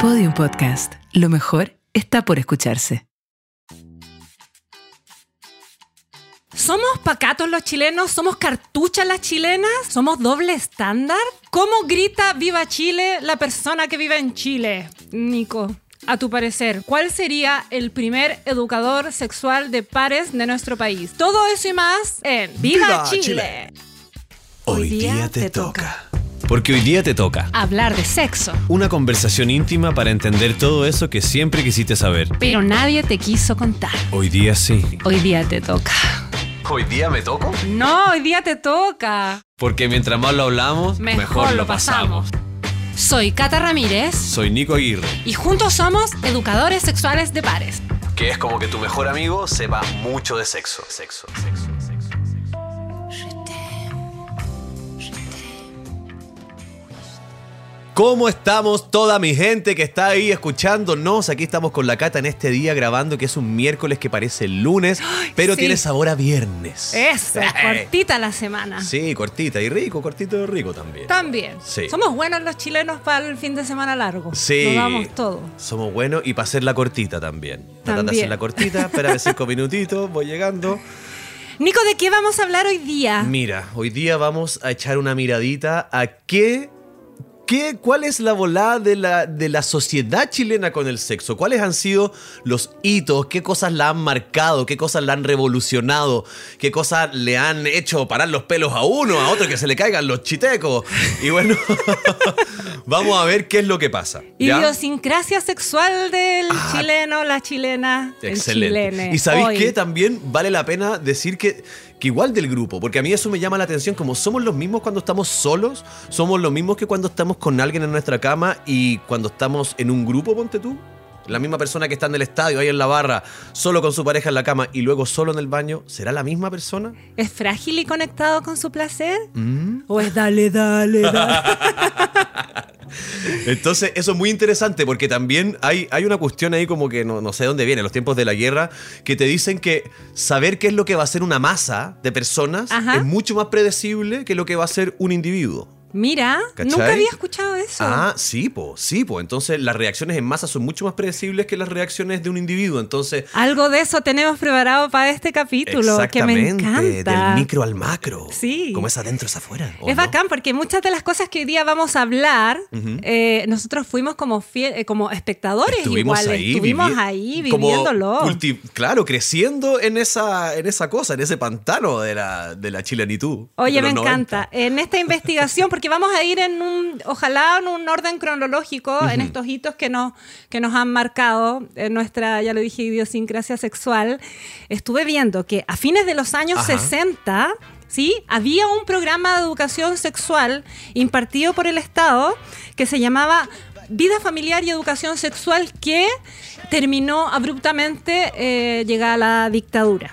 Podium Podcast. Lo mejor está por escucharse. ¿Somos pacatos los chilenos? ¿Somos cartuchas las chilenas? ¿Somos doble estándar? ¿Cómo grita Viva Chile la persona que vive en Chile? Nico, a tu parecer, ¿cuál sería el primer educador sexual de pares de nuestro país? Todo eso y más en Viva, ¡Viva Chile! Chile! Hoy día te toca. Porque hoy día te toca. Hablar de sexo. Una conversación íntima para entender todo eso que siempre quisiste saber. Pero nadie te quiso contar. Hoy día sí. Hoy día te toca. ¿Hoy día me toco? No, hoy día te toca. Porque mientras más lo hablamos, mejor, lo pasamos. Soy Cata Ramírez Soy Nico Aguirre, y juntos somos educadores sexuales de pares. que es como que tu mejor amigo sepa mucho de sexo. Sexo, sexo, ¿Cómo estamos toda mi gente que está ahí escuchándonos? Aquí estamos con la Cata en este día grabando que es un miércoles que parece el lunes, pero sí. tiene sabor a viernes. Eso, cortita la semana. Sí, cortita y rico, cortito y rico también. También. Sí. Somos buenos los chilenos para el fin de semana largo. Sí. Nos damos todo. Somos buenos y para hacerla cortita también. Tratan de También. hacerla cortita, espérame cinco minutitos, voy llegando. Nico, ¿de qué vamos a hablar hoy día? Mira, hoy día vamos a echar una miradita a qué. ¿Qué, ¿Cuál es la volada de la, de la sociedad chilena con el sexo? ¿Cuáles han sido los hitos? ¿Qué cosas la han marcado? ¿Qué cosas la han revolucionado? ¿Qué cosas le han hecho parar los pelos a uno, a otro que se le caigan los chitecos? Y bueno, vamos a ver qué es lo que pasa. ¿ya? Idiosincrasia sexual del chileno, la chilena, el Excelente. chilene. Y sabéis qué? También vale la pena decir que, que igual del grupo, porque a mí eso me llama la atención, como somos los mismos cuando estamos solos, somos los mismos que cuando estamos con alguien en nuestra cama y cuando estamos en un grupo, ponte tú. La misma persona que está en el estadio, ahí en la barra, solo con su pareja en la cama y luego solo en el baño, ¿será la misma persona? ¿Es frágil y conectado con su placer? Mm. ¿O es dale, dale, dale? Entonces, eso es muy interesante porque también hay, hay una cuestión ahí como que no, no sé dónde viene, los tiempos de la guerra, que te dicen que saber qué es lo que va a ser una masa de personas Ajá. es mucho más predecible que lo que va a ser un individuo. Mira, ¿Cachai? nunca había escuchado eso. Ah, sí, po, sí, po. Entonces, las reacciones en masa son mucho más predecibles que las reacciones de un individuo. Entonces, Algo de eso tenemos preparado para este capítulo, que me exactamente, encanta. del micro al macro. Sí. Como es adentro es afuera. ¿o Es no? bacán porque muchas de las cosas que hoy día vamos a hablar, eh, nosotros fuimos como, eh, como espectadores Estuvimos igual, ahí, estuvimos vivi- ahí viviéndolo. claro, creciendo en esa, en esa cosa, en ese pantano de la, de la chilenitud. Oye, de me encanta. En esta investigación, porque vamos a ir en un, ojalá en un orden cronológico, en estos hitos que nos, que nos han marcado en nuestra, ya lo dije, idiosincrasia sexual, estuve viendo que a fines de los años Ajá. 60, ¿sí? Había un programa de educación sexual impartido por el Estado que se llamaba Vida Familiar y Educación Sexual que terminó abruptamente eh, llegada la dictadura.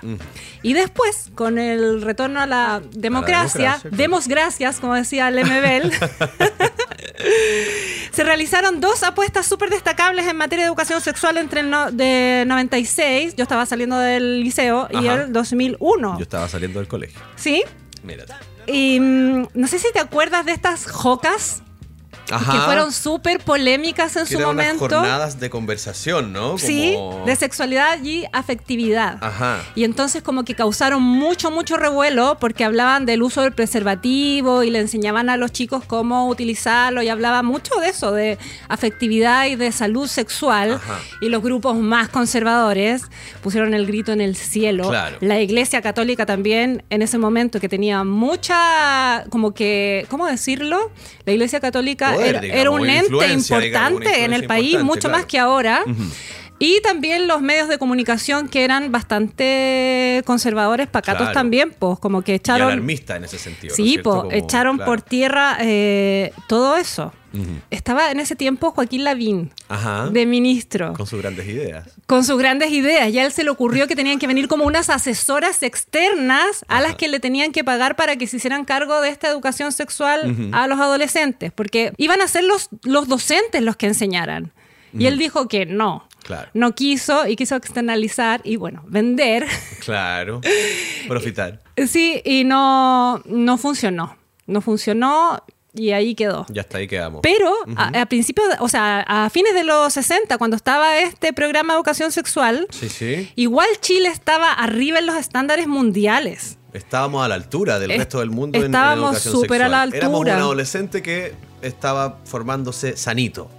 Y después, con el retorno a la democracia, demos gracias, como decía Lemebel, se realizaron dos apuestas súper destacables en materia de educación sexual entre el no- de 96, yo estaba saliendo del liceo, y el 2001. Yo estaba saliendo del colegio. ¿Sí? Mírate. Y mm, no sé si te acuerdas de estas jocas Ajá. que fueron súper polémicas en Que su eran unas momento. jornadas de conversación, ¿no? Sí, de sexualidad y afectividad. Ajá. Y entonces como que causaron mucho, mucho revuelo porque hablaban del uso del preservativo y le enseñaban a los chicos cómo utilizarlo y hablaba mucho de eso, de afectividad y de salud sexual. Ajá. Y los grupos más conservadores pusieron el grito en el cielo. Claro. La Iglesia Católica también en ese momento que tenía mucha, como que, ¿cómo decirlo? La Iglesia Católica Poder, era, digamos, era un ente digamos, importante en el país, mucho claro. más que ahora. Y también los medios de comunicación que eran bastante conservadores, pacatos Claro. también, pues como que Y echaron... alarmista en ese sentido. ¿no Sí, cierto? pues Como- echaron claro. por tierra eh, todo eso. Estaba en ese tiempo Joaquín Lavín, Ajá. de ministro, Con sus grandes ideas. con sus grandes ideas. Y a él se le ocurrió que tenían que venir como unas asesoras externas a las que le tenían que pagar para que se hicieran cargo de esta educación sexual a los adolescentes, porque iban a ser los, los docentes los que enseñaran. Y él dijo que no. Claro. No quiso y quiso externalizar y bueno, vender. Claro. Profitar. Sí, y no, no funcionó. No funcionó. y ahí quedó. Ya está, ahí quedamos. Pero a, a principios, o sea, a fines de los 60, cuando estaba este programa de educación sexual, Sí, sí. igual Chile estaba arriba en los estándares mundiales. Estábamos a la altura del Es- resto del mundo en- en, estábamos educación súper a la sexual. Éramos un altura. adolescente que estaba formándose sanito.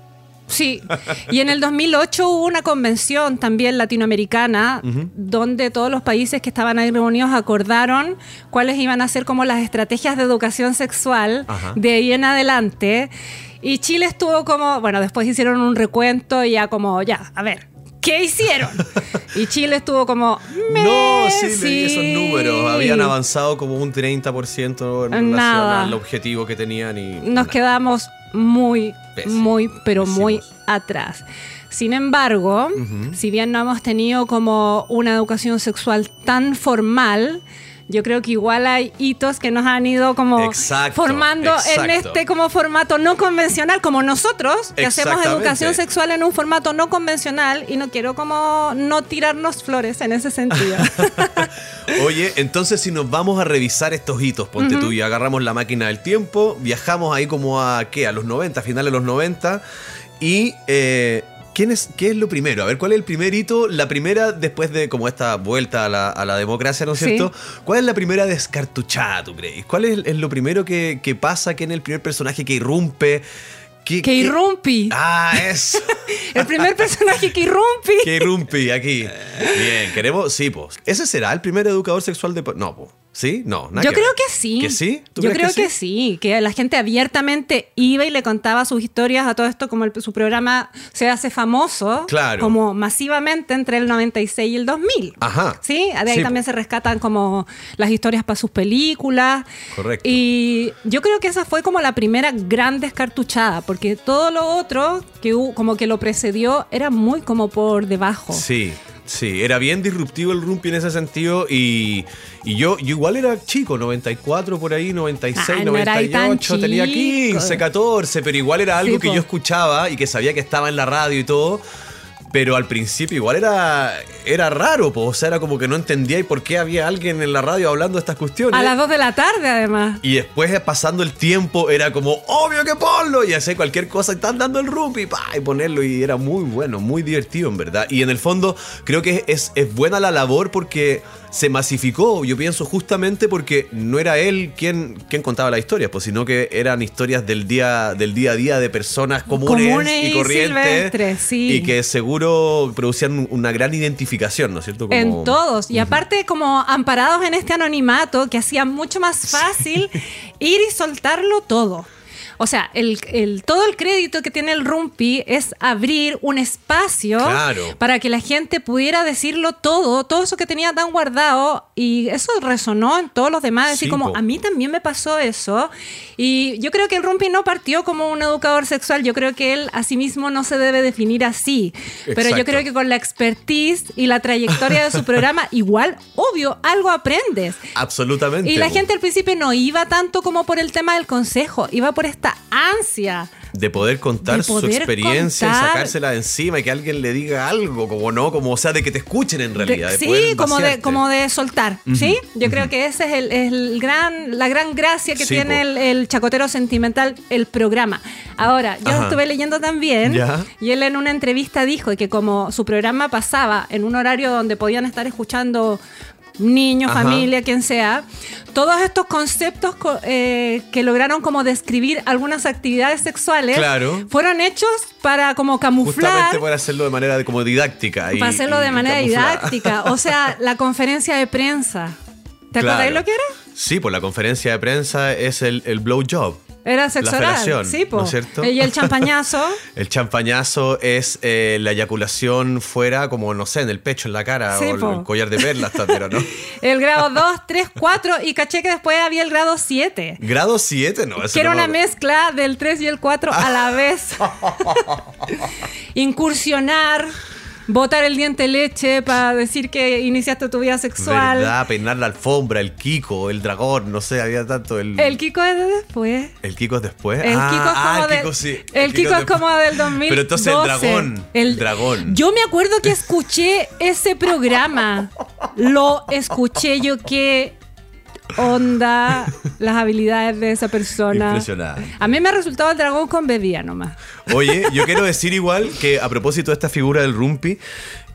Sí, y en el 2008 hubo una convención también latinoamericana donde todos los países que estaban ahí reunidos acordaron cuáles iban a ser como las estrategias de educación sexual Ajá. de ahí en adelante. Y Chile estuvo como, bueno, después hicieron un recuento y ya como, ya, a ver, ¿qué hicieron? Y Chile estuvo como, No, "Meh, sí, leí esos números. Habían avanzado como un 30% en relación al objetivo que tenían y... nos quedamos muy, Pésimos, muy, pero muy atrás. Sin embargo, si bien no hemos tenido como una educación sexual tan formal, yo creo que igual hay hitos que nos han ido como Exacto, formando en este como formato no convencional, como nosotros, que hacemos educación sexual en un formato no convencional y no quiero como no tirarnos flores en ese sentido. Oye, entonces si nos vamos a revisar estos hitos, ponte tú y agarramos la máquina del tiempo, viajamos ahí como a, ¿qué? A los 90, finales de los 90, y... eh, ¿quién es, ¿Qué es lo primero? A ver, ¿cuál es el primer hito? La primera, después de como esta vuelta a la, a la democracia, ¿no es Sí. cierto? ¿Cuál es la primera descartuchada, tú crees? ¿Cuál es, es lo primero que, que pasa? ¿Quién es el primer personaje que irrumpe? ¿Qué- que irrumpi. Ah, eso. El primer personaje que irrumpi. que irrumpi aquí. Bien, queremos. Sí, pues. ¿Ese será el primer educador sexual de. No, pues. ¿Sí? No, nada Yo que creo ver. que sí. ¿Que sí? ¿Tú Yo crees creo que sí? que la gente abiertamente iba y le contaba sus historias a todo esto, como el- su programa se hace famoso, Claro. como masivamente entre el 96 y el 2000. Ajá. Sí, de ahí Sí, también se rescatan como las historias para sus películas. Correcto. Y yo creo que esa fue como la primera gran descartuchada, porque todo lo otro que como que lo precedió era muy como por debajo. Sí, sí. Era bien disruptivo el rumpi en ese sentido. Y, y yo, yo igual era chico, 94 por ahí, 96, Ah, no era ahí tan 98, tenía chico. 15, 14, pero igual era algo Sí, que po. yo escuchaba y que sabía que estaba en la radio y todo. Pero al principio igual era, era raro, po. o sea, era como que no entendía y por qué había alguien en la radio hablando de estas cuestiones. A las 2 de la tarde, además. Y después, eh, pasando el tiempo, era como, obvio que ponlo. Y hacer cualquier cosa, están dando el rumpi, pa, y ponerlo. Y era muy bueno, muy divertido, en verdad. Y en el fondo, creo que es, es buena la labor porque se masificó. Yo pienso justamente porque no era él quien, quien contaba las historias, pues, sino que eran historias del día, del día a día de personas comunes, Comunes y y corrientes. sí. Y que seguro producían una gran identificación, ¿no es cierto? Como- En todos. Y aparte, como amparados en este anonimato que hacía mucho más fácil ir y soltarlo todo. O sea, el, el- todo el crédito que tiene el Rumpi es abrir un espacio Claro. para que la gente pudiera decirlo todo, todo eso que tenía tan guardado. Y eso resonó en todos los demás. Decir, Sí, como, a mí también me pasó eso. Y yo creo que el Rumpi no partió como un educador sexual. Yo creo que él a sí mismo no se debe definir así. Pero yo Exacto. creo que con la expertise y la trayectoria de su programa, igual, obvio, algo aprendes. Absolutamente. Y la gente al principio no iba tanto como por el tema del consejo, iba por esta ansia. de poder contar De su experiencia contar. y sacársela de encima y que alguien le diga algo, como no, como o sea, de que te escuchen en realidad. de sí, como de, como de soltar, ¿sí? Yo creo que ese es el, el gran, la gran gracia que Sí, tiene el, el chacotero sentimental, el programa. Ahora, yo Ajá. estuve leyendo también Ya. y él en una entrevista dijo que como su programa pasaba en un horario donde podían estar escuchando niños, Ajá. familia, quien sea, todos estos conceptos co- eh, que lograron como describir algunas actividades sexuales Claro. fueron hechos para como camuflar Justamente para hacerlo de manera como didáctica. y- para hacerlo y- de manera didáctica. O sea, la conferencia de prensa. ¿Te Claro. acordáis lo que era? Sí, pues la conferencia de prensa es el, el blowjob. Era sexo La oral. Sí, po. ¿no es cierto? Y el champañazo. El champañazo es eh, la eyaculación fuera, como no sé, en el pecho, en la cara, Sí, o el, po. el collar de perlas, pero no. El grado 2, 3, 4 y caché que después había el grado 7. Grado 7, no. ese Que era no una me- mezcla del 3 y el 4 a la vez. Incursionar, botar el diente leche para decir que iniciaste tu vida sexual. ¿Verdad? Peinar la alfombra, el Kiko, el dragón, no sé, había tanto. El, El Kiko es de después. ¿El Kiko es después? El ah, Kiko es ah, como el de- Kiko sí. el Kiko es como del 2012. Pero entonces el dragón. El dragón. Yo me acuerdo que escuché ese programa. Lo escuché yo que onda las habilidades de esa persona. Impresionante. A mí me ha resultado el dragón con bebida nomás. Oye, yo quiero decir igual que a propósito de esta figura del Rumpi,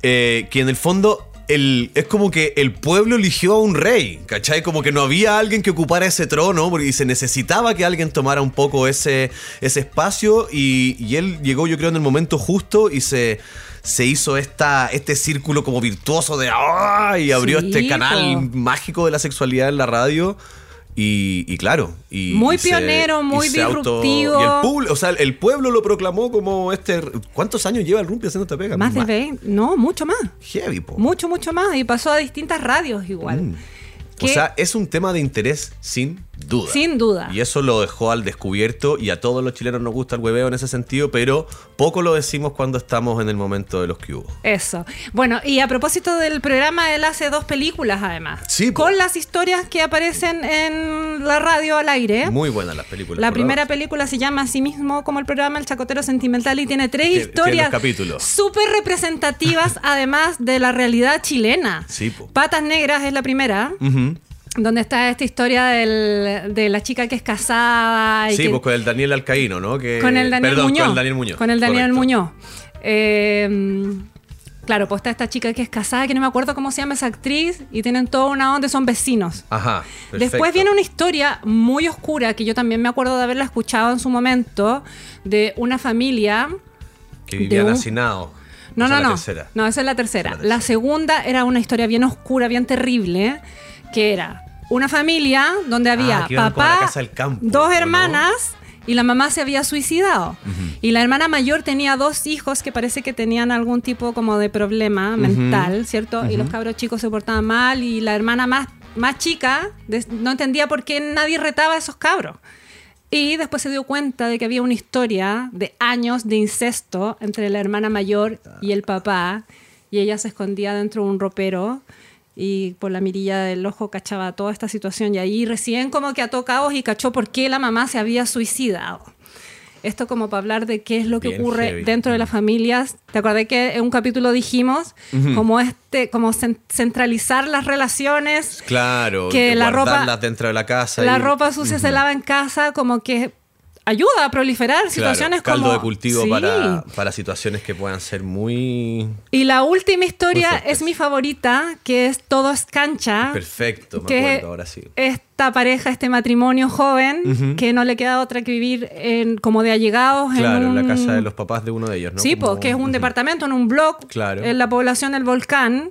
eh, que en el fondo el, es como que el pueblo eligió a un rey, ¿cachai? Como que no había alguien que ocupara ese trono porque se necesitaba que alguien tomara un poco ese, ese espacio y, y él llegó yo creo en el momento justo y se se hizo esta, este círculo como virtuoso de ¡ah! y abrió Sí, este canal po. mágico de la sexualidad en la radio. Y, y claro, y, Muy y pionero, muy auto- disruptivo. y el pueblo, o sea, el pueblo lo proclamó como este. ¿Cuántos años lleva el Rumpi haciendo esta pega? Más de 20, no, mucho más. Heavy, po. Mucho, mucho más. Y pasó a distintas radios igual. Mm. O sea, es un tema de interés sin duda. Sin duda. Y eso lo dejó al descubierto y a todos los chilenos nos gusta el hueveo en ese sentido, pero poco lo decimos cuando estamos en el momento de los que hubo. Eso. Bueno, y a propósito del programa, él hace dos películas además. Sí, po. Con las historias que aparecen en la radio al aire. Muy buenas las películas. La primera película se llama así mismo como el programa El Chacotero Sentimental y tiene tres Tiene- historias súper representativas además de la realidad chilena. Sí, po. Patas Negras es la primera. Donde está esta historia del- de la chica que es casada. Y Sí, que- pues con el Daniel Alcaíno, ¿no? Que, con el Daniel perdón, Muñoz. Con el Daniel Muñoz. Con el Daniel correcto. Muñoz. Eh, claro, pues está esta chica que es casada, que no me acuerdo cómo se llama esa actriz, y tienen toda una onda, son vecinos. Ajá. Después viene una historia muy oscura que yo también me acuerdo de haberla escuchado en su momento, de una familia. Que vivían hacinados. No, no, la no. tercera. No, esa es la tercera. La La tercera. segunda era una historia bien oscura, bien terrible, que era una familia donde había Ah, que iban como a la papá, campo, dos hermanas y la mamá se había suicidado. Y la hermana mayor tenía dos hijos que parece que tenían algún tipo como de problema mental, ¿cierto? Y los cabros chicos se portaban mal y la hermana más, más chica no entendía por qué nadie retaba a esos cabros. Y después se dio cuenta de que había una historia de años de incesto entre la hermana mayor y el papá. Y ella se escondía dentro de un ropero y por la mirilla del ojo cachaba toda esta situación. Y ahí recién como que ató cabos y cachó por qué la mamá se había suicidado. Esto como para hablar de qué es lo que Bien ocurre heavy. dentro de las familias. ¿Te acordás que en un capítulo dijimos como este, como cen- centralizar las relaciones? Claro, que la ropa- dentro de la casa. La y- ropa sucia se lava en casa, como que ayuda a proliferar Claro, situaciones caldo como de cultivo Sí. para, para situaciones que puedan ser muy Y la última historia es mi favorita, que es Todo es cancha. perfecto, me que acuerdo ahora sí. Esta pareja, este matrimonio joven, que no le queda otra que vivir en, como de allegados Claro, en en la un- casa de los papás de uno de ellos, ¿no? Sí, Como- pues, que es un Ujú. departamento en un blog Claro. en la población del volcán,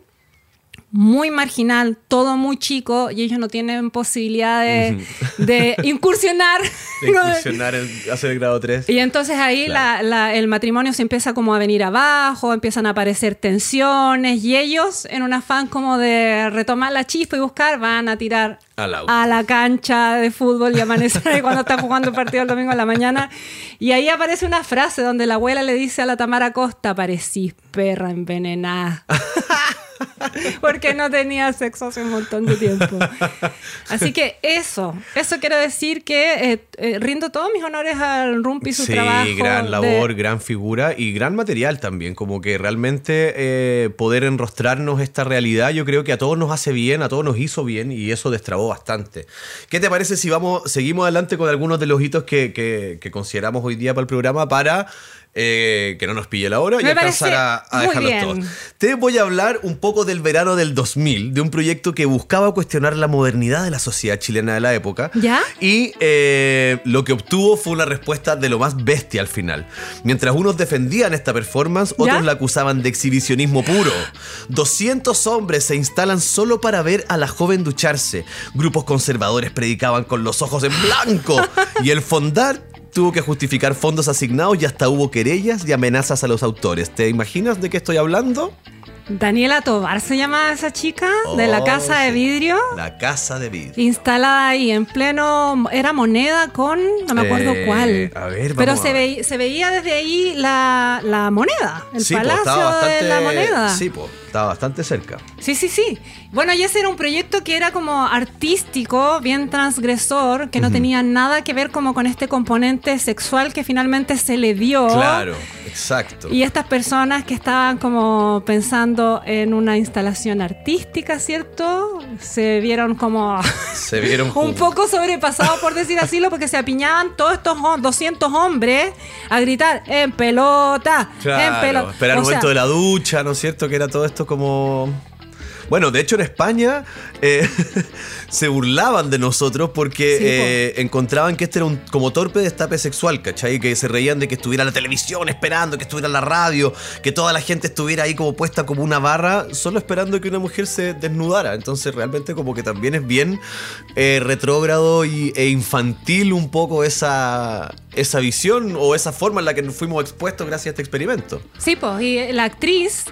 muy marginal, todo muy chico, y ellos no tienen posibilidad de, de incursionar. De incursionar en hacer el grado 3. Y entonces ahí Claro. la- la- el matrimonio se empieza como a venir abajo, empiezan a aparecer tensiones y ellos en un afán como de retomar la chispa y buscar van a tirar a la cancha de fútbol y amanecer ahí cuando están jugando el partido el domingo a la mañana. Y ahí aparece una frase donde la abuela le dice a la Tamara Costa, parecís perra envenenada. Porque no tenía sexo hace un montón de tiempo. Así que eso, eso quiero decir que eh, eh, rindo todos mis honores al Rumpi, su sí, trabajo. gran de- labor, gran figura y gran material también. Como que realmente eh, poder enrostrarnos esta realidad, yo creo que a todos nos hace bien, a todos nos hizo bien y eso destrabó bastante. ¿Qué te parece si vamos, seguimos adelante con algunos de los hitos que, que- que consideramos hoy día para el programa para eh, que no nos pille la hora y alcanzar a, a dejarlos bien. todos? Te voy a hablar un poco del verano del 2000, de un proyecto que buscaba cuestionar la modernidad de la sociedad chilena de la época. ¿Ya? Y eh, lo que obtuvo fue una respuesta de lo más bestia al final. Mientras unos defendían esta performance, otros ¿Ya? la acusaban de exhibicionismo puro. 200 hombres se instalan solo para ver a la joven ducharse. Grupos conservadores predicaban con los ojos en blanco. y el fondar tuvo que justificar fondos asignados y hasta hubo querellas y amenazas a los autores. ¿Te imaginas de qué estoy hablando? Daniela Tobar se llama esa chica, de la Oh, casa de vidrio. La casa de vidrio. Instalada ahí en pleno. Era moneda con. No me acuerdo Eh, cuál. a ver, Pero vamos se, a ver. se veía desde ahí la, la moneda. El Sí, palacio de la moneda. sí, po. Estaba bastante cerca. Sí, sí, sí. Bueno, y ese era un proyecto que era como artístico, bien transgresor, que no tenía nada que ver como con este componente sexual que finalmente se le dio. Claro, exacto. Y estas personas que estaban como pensando en una instalación artística, ¿cierto? Se vieron como Se vieron un poco sobrepasados, por decir así, porque se apiñaban todos estos hom- 200 hombres a gritar en pelota, en Claro, pelota. esperar el sea, momento de la ducha, ¿no es cierto? Que era todo esto como... Bueno, de hecho en España eh, se burlaban de nosotros porque Sí, eh, encontraban que este era un como torpe destape sexual, ¿cachai? Que se reían de que estuviera la televisión esperando, que estuviera la radio, que toda la gente estuviera ahí como puesta como una barra, solo esperando que una mujer se desnudara. Entonces realmente como que también es bien eh, retrógrado y, e infantil un poco esa, esa visión o esa forma en la que nos fuimos expuestos gracias a este experimento. Sí, pues, y la actriz.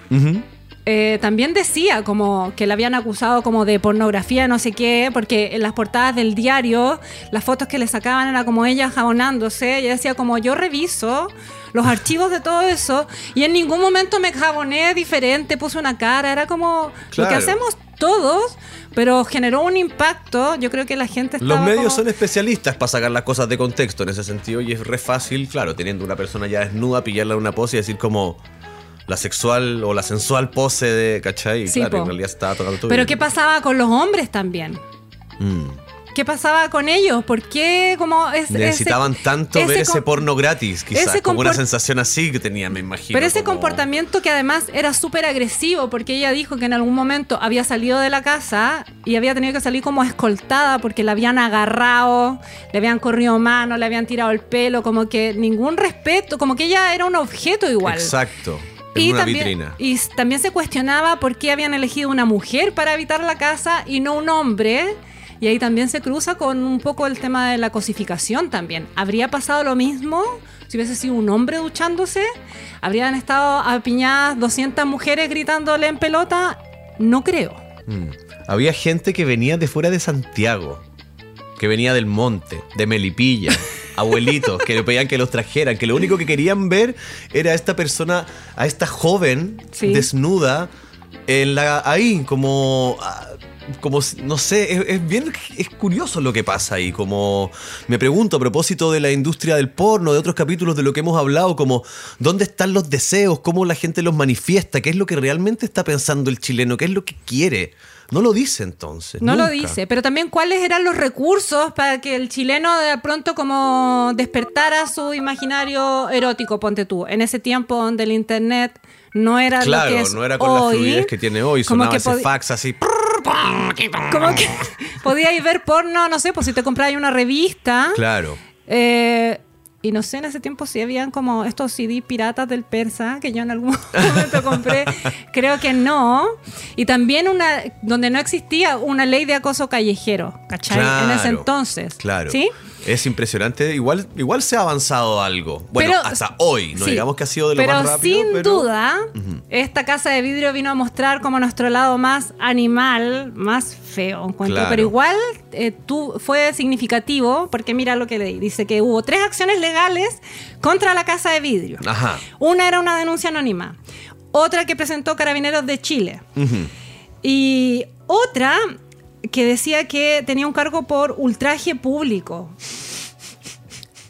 Eh, también decía como que la habían acusado como de pornografía, no sé qué, porque en las portadas del diario, las fotos que le sacaban era como ella jabonándose, ella decía como yo reviso los archivos de todo eso y en ningún momento me jaboné diferente, puse una cara, era como lo que hacemos todos, pero generó un impacto, yo creo que la gente estaba Los medios como- son especialistas para sacar las cosas de contexto en ese sentido y es re fácil, claro, teniendo una persona ya desnuda, pillarla en una pose y decir como la sexual o la sensual pose de, ¿cachai? Sí, claro, po. en realidad estaba tocando tu Pero vida. ¿qué pasaba con los hombres también? Mm. ¿Qué pasaba con ellos? ¿Por qué como es, Necesitaban ese- tanto ver ese porno gratis, quizás, como una sensación así que tenía, me imagino. Pero ese como- comportamiento que además era súper agresivo, porque ella dijo que en algún momento había salido de la casa y había tenido que salir como escoltada porque la habían agarrado, le habían corrido mano, le habían tirado el pelo, como que ningún respeto, como que ella era un objeto igual. Exacto. En Y una también, vitrina. y también se cuestionaba por qué habían elegido una mujer para habitar la casa y no un hombre. Y ahí también se cruza con un poco el tema de la cosificación también. ¿Habría pasado lo mismo si hubiese sido un hombre duchándose? ¿Habrían estado apiñadas 200 mujeres gritándole en pelota? No creo. Mm. Había gente que venía de fuera de Santiago, que venía del monte, de Melipilla, abuelitos, que le pedían que los trajeran, que lo único que querían ver era a esta persona, a esta joven Sí. desnuda, en la, ahí, como... ah, Como, no sé, es, es bien, es curioso lo que pasa ahí, como me pregunto a propósito de la industria del porno, de otros capítulos de lo que hemos hablado, como dónde están los deseos, cómo la gente los manifiesta, qué es lo que realmente está pensando el chileno, qué es lo que quiere. No lo dice entonces. No lo dice, pero también cuáles eran los recursos para que el chileno de pronto como despertara su imaginario erótico, ponte tú, en ese tiempo donde el internet no era Claro, lo que es no era con hoy, la fluidez que tiene hoy, sonaba ese fax así. Como que podíais ver porno, no sé, pues si te comprabas una revista. Claro. eh, y no sé, en ese tiempo si habían como estos CD piratas del persa, que yo en algún momento compré, creo que no. Y también una, donde no existía una ley de acoso callejero, ¿cachai? en ese entonces. Claro. ¿Sí? Es impresionante. Igual, igual se ha avanzado algo. Bueno, Pero- hasta hoy. No sí, digamos que ha sido de lo pero más rápido. sin pero duda, esta casa de vidrio vino a mostrar como nuestro lado más animal, más feo, encuentro. Claro. Pero igual eh, tú, fue significativo, porque mira lo que le dice, que hubo tres acciones legales contra la casa de vidrio. Ajá. Una era una denuncia anónima, otra que presentó Carabineros de Chile y otra que decía que tenía un cargo por ultraje público.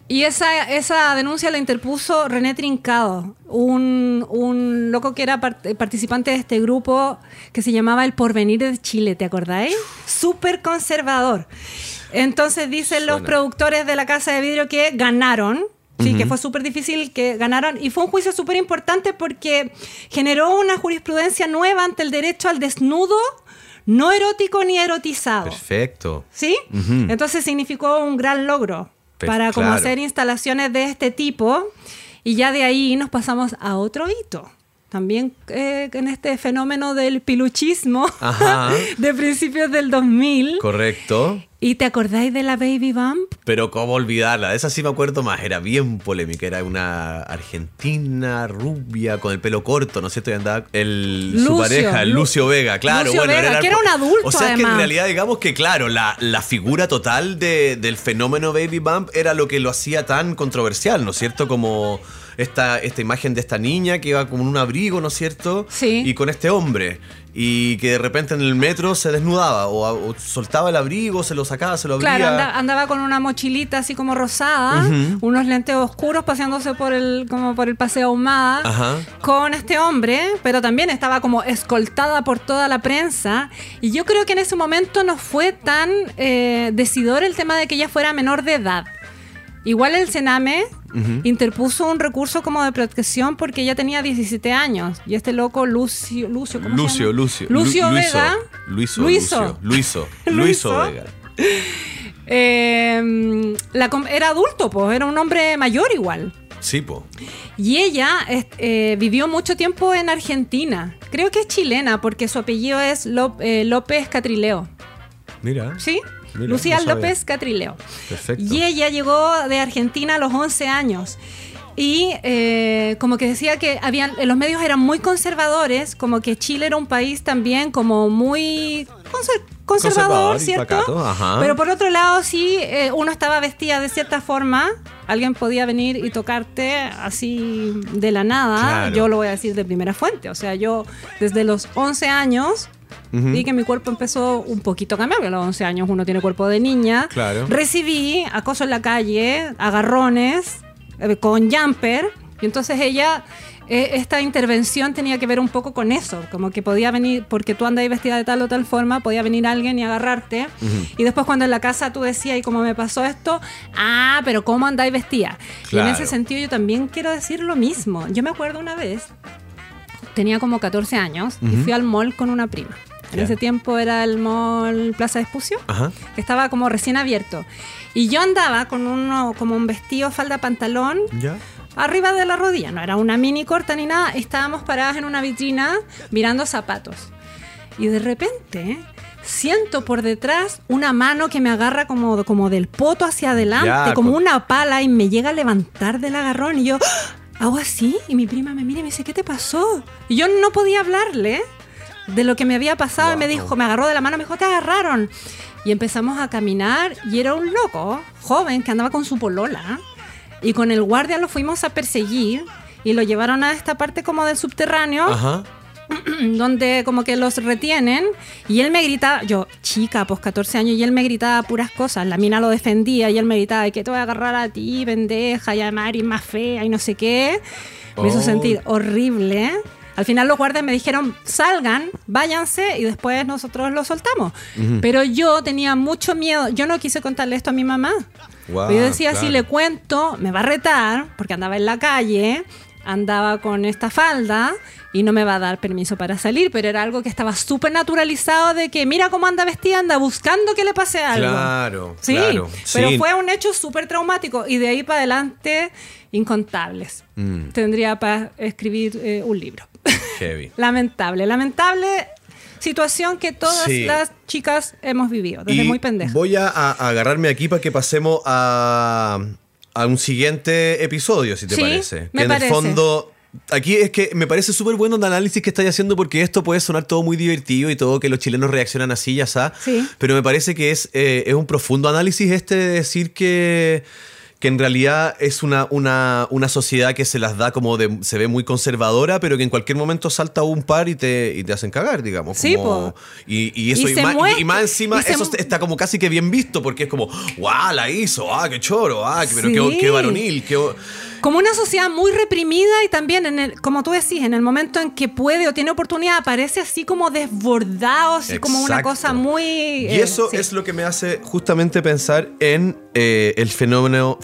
Y esa, esa denuncia la interpuso René Trincado, un, un loco que era part- participante de este grupo que se llamaba El Porvenir de Chile, ¿te acordáis? Súper conservador. Entonces dicen los Suena. productores de la Casa de Vidrio que ganaron, sí, que fue súper difícil que ganaron, y fue un juicio súper importante porque generó una jurisprudencia nueva ante el derecho al desnudo, no erótico ni erotizado. Perfecto. ¿Sí? Entonces significó un gran logro para como claro. hacer instalaciones de este tipo y ya de ahí nos pasamos a otro hito. También eh, en este fenómeno del piluchismo Ajá. de principios del 2000. Correcto. ¿Y te acordáis de la Baby Bump? Pero cómo olvidarla, de esa sí me acuerdo más, era bien polémica, era una argentina rubia con el pelo corto, ¿no es cierto? Y andaba el, su pareja, el Lu- Lucio Vega, claro. Lucio bueno, Vega, el- que era un adulto, O sea, que en realidad digamos que, claro, la, la figura total de- del fenómeno Baby Bump era lo que lo hacía tan controversial, ¿no es cierto? Como esta, esta imagen de esta niña que iba como en un abrigo, ¿no es cierto? Sí. Y con este hombre. Y que de repente en el metro se desnudaba o, o soltaba el abrigo, se lo sacaba, se lo abría. Claro, anda- andaba con una mochilita así como rosada, unos lentes oscuros paseándose por el, como por el paseo ahumada Ajá. con este hombre, pero también estaba como escoltada por toda la prensa. Y yo creo que en ese momento no fue tan eh, decidor el tema de que ella fuera menor de edad. Igual el Sename interpuso un recurso como de protección porque ella tenía 17 años. Y este loco Lucio, Lucio, ¿cómo se Lucio, llama? Lucio. Lucio Lu- Vega. Luiso. Luiso. Luiso. Luiso. Luiso. Vega. Eh, la com- era adulto, pues, era un hombre mayor igual. Sí, po. Y ella eh, vivió mucho tiempo en Argentina. Creo que es chilena porque su apellido es Ló- eh, López Catrileo. Mira. ¿Sí? Mira, Lucía no. López Catrileo. Perfecto. Y ella llegó de Argentina a los 11 años. Y eh, como que decía que habían, los medios eran muy conservadores, como que Chile era un país también como muy conser- conservador, ¿cierto? ajá. Pero por otro lado, sí, eh, uno estaba vestida de cierta forma, alguien podía venir y tocarte así de la nada. Claro. Yo lo voy a decir de primera fuente. O sea, yo desde los 11 años Ujú. vi que mi cuerpo empezó un poquito a cambiar, porque a los 11 años uno tiene cuerpo de niña. Claro. Recibí acoso en la calle, agarrones, eh, con jumper, y entonces ella, eh, esta intervención tenía que ver un poco con eso, como que podía venir, porque tú andas ahí vestida de tal o tal forma, podía venir alguien y agarrarte, y después cuando en la casa tú decías, y como me pasó esto, ah, pero ¿cómo andáis vestida? Y en Claro. ese sentido yo también quiero decir lo mismo. Yo me acuerdo una vez, tenía como 14 años, y Ujú. fui al mall con una prima. En Ya. ese tiempo era el mall Plaza de Espucio Ajá. que estaba como recién abierto. Y yo andaba con uno, como un vestido, falda, pantalón, Ya. arriba de la rodilla. No era una mini corta ni nada. Estábamos paradas en una vitrina mirando zapatos. Y de repente siento por detrás una mano que me agarra como, como del poto hacia adelante, como con- una pala, y me llega a levantar del agarrón. Y yo ¡ah! Hago así. Y mi prima me mira y me dice, ¿qué te pasó? Y yo no podía hablarle de lo que me había pasado. Y me dijo, me agarró de la mano, me dijo, te agarraron. Y empezamos a caminar y era un loco, joven, que andaba con su polola. Y con el guardia lo fuimos a perseguir y lo llevaron a esta parte como del subterráneo, Ajá. donde como que los retienen. Y él me gritaba, yo, chica, pues 14 años, y él me gritaba puras cosas. La mina lo defendía y él me gritaba, "¿Y que te voy a agarrar a ti, pendeja, y además eres más fea y no sé qué. Me hizo Oh. sentir horrible. Al final los guardias me dijeron, salgan, váyanse y después nosotros los soltamos. Pero yo tenía mucho miedo. Yo no quise contarle esto a mi mamá. Yo decía, claro. si le cuento, me va a retar, porque andaba en la calle, andaba con esta falda y no me va a dar permiso para salir, pero era algo que estaba súper naturalizado de que mira cómo anda vestida, anda buscando que le pase algo. Claro, Sí, claro. pero Sí. fue un hecho súper traumático y de ahí para adelante incontables. Mm. Tendría para escribir eh, un libro. Heavy. lamentable, lamentable situación que todas Sí. las chicas hemos vivido desde Y muy pendeja. Voy a- a agarrarme aquí para que pasemos a, a un siguiente episodio, si te Sí, parece. me que en parece. el fondo. Aquí es que me parece súper bueno el análisis que estáis haciendo porque esto puede sonar todo muy divertido y todo que los chilenos reaccionan así, ya está. Sí. Pero me parece que es, eh, es un profundo análisis este de decir que, que en realidad es una, una, una sociedad que se las da como de, se ve muy conservadora, pero que en cualquier momento salta un par y te, y te hacen cagar, digamos. Sí, como- y, y eso, Y más, muestra- y más encima, eso está como casi que bien visto, porque es como, ¡guau! La hizo, ¡ah, qué choro! ¡ah, qué- pero Sí. qué, qué varonil! Qué, Como una sociedad muy reprimida y también, en el, como tú decís, en el momento en que puede o tiene oportunidad, aparece así como desbordado, así como una cosa muy... Y eh, eso sí. es lo que me hace justamente pensar en eh, el fenómeno,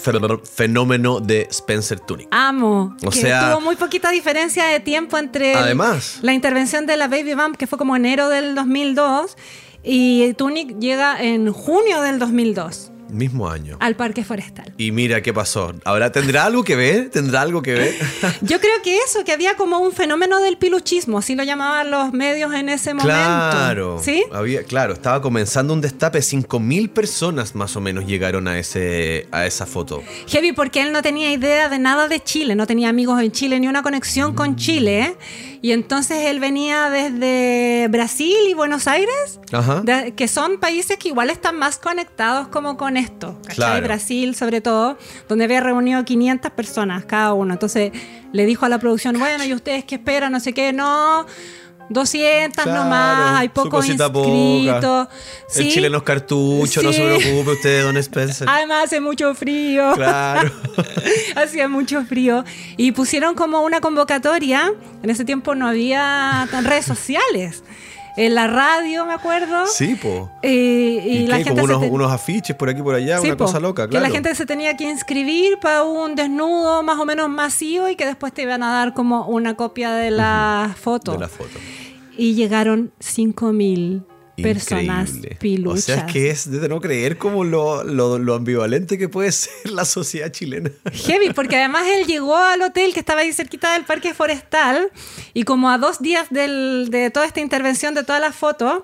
fenómeno de Spencer Tunick. Amo. O que sea- tuvo muy poquita diferencia de tiempo entre el- Además. la intervención de la Baby Bump, que fue como enero del 2002, y Tunic llega en junio del 2002 Mismo año. al Parque Forestal. Y mira qué pasó. ¿Habrá, ¿Tendrá algo que ver? ¿Tendrá algo que ver? Yo creo que eso, que había como un fenómeno del piluchismo, así lo llamaban los medios en ese momento. Claro. ¿Sí? Había, claro, estaba comenzando un destape. 5.000 personas más o menos llegaron a, ese, a esa foto. Heavy porque él no tenía idea de nada de Chile, no tenía amigos en Chile ni una conexión con Chile. Y entonces él venía desde Brasil y Buenos Aires, Ajá. de- que son países que igual están más conectados como con esto, ¿cachai? Claro. Brasil sobre todo, donde había reunido 500 personas cada uno. Entonces le dijo a la producción, bueno, ¿y ustedes qué esperan? No sé qué, no... 200 Claro, nomás, hay pocos inscritos. El Sí. chileno es cartucho, no se preocupe usted, don Spencer. Además hace mucho frío. Claro. Hacía mucho frío. Y pusieron como una convocatoria. En ese tiempo no había redes sociales. En la radio, me acuerdo. Sí, po. Eh, y, ¿Y, la gente unos, unos afiches por aquí por allá, Sí, una po, cosa loca, Que claro. la gente se tenía que inscribir para un desnudo más o menos masivo y que después te iban a dar como una copia de la foto. De la foto. Y llegaron 5000 personas Increíble. piluchas. O sea, es que es de no creer como lo, lo, lo ambivalente que puede ser la sociedad chilena. Heavy, porque además él llegó al hotel que estaba ahí cerquita del parque forestal y como a dos días del- de toda esta intervención, de todas las fotos,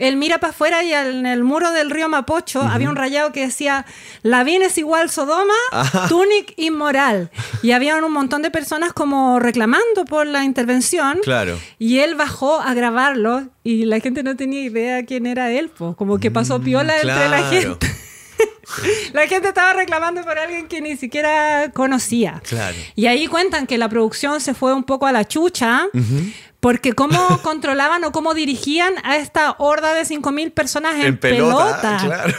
él mira para afuera y en el muro del río Mapocho había un rayado que decía, Lavín es igual Sodoma, Tunic inmoral. Y había un montón de personas como reclamando por la intervención. Claro. Y él bajó a grabarlo y la gente no tenía idea quién era él, po. como que pasó piola entre la Mm, gente. La gente estaba reclamando por alguien que ni siquiera conocía. Claro. Y ahí cuentan que la producción se fue un poco a la chucha. Porque cómo controlaban o cómo dirigían a esta horda de 5.000 personas en, En pelota, claro.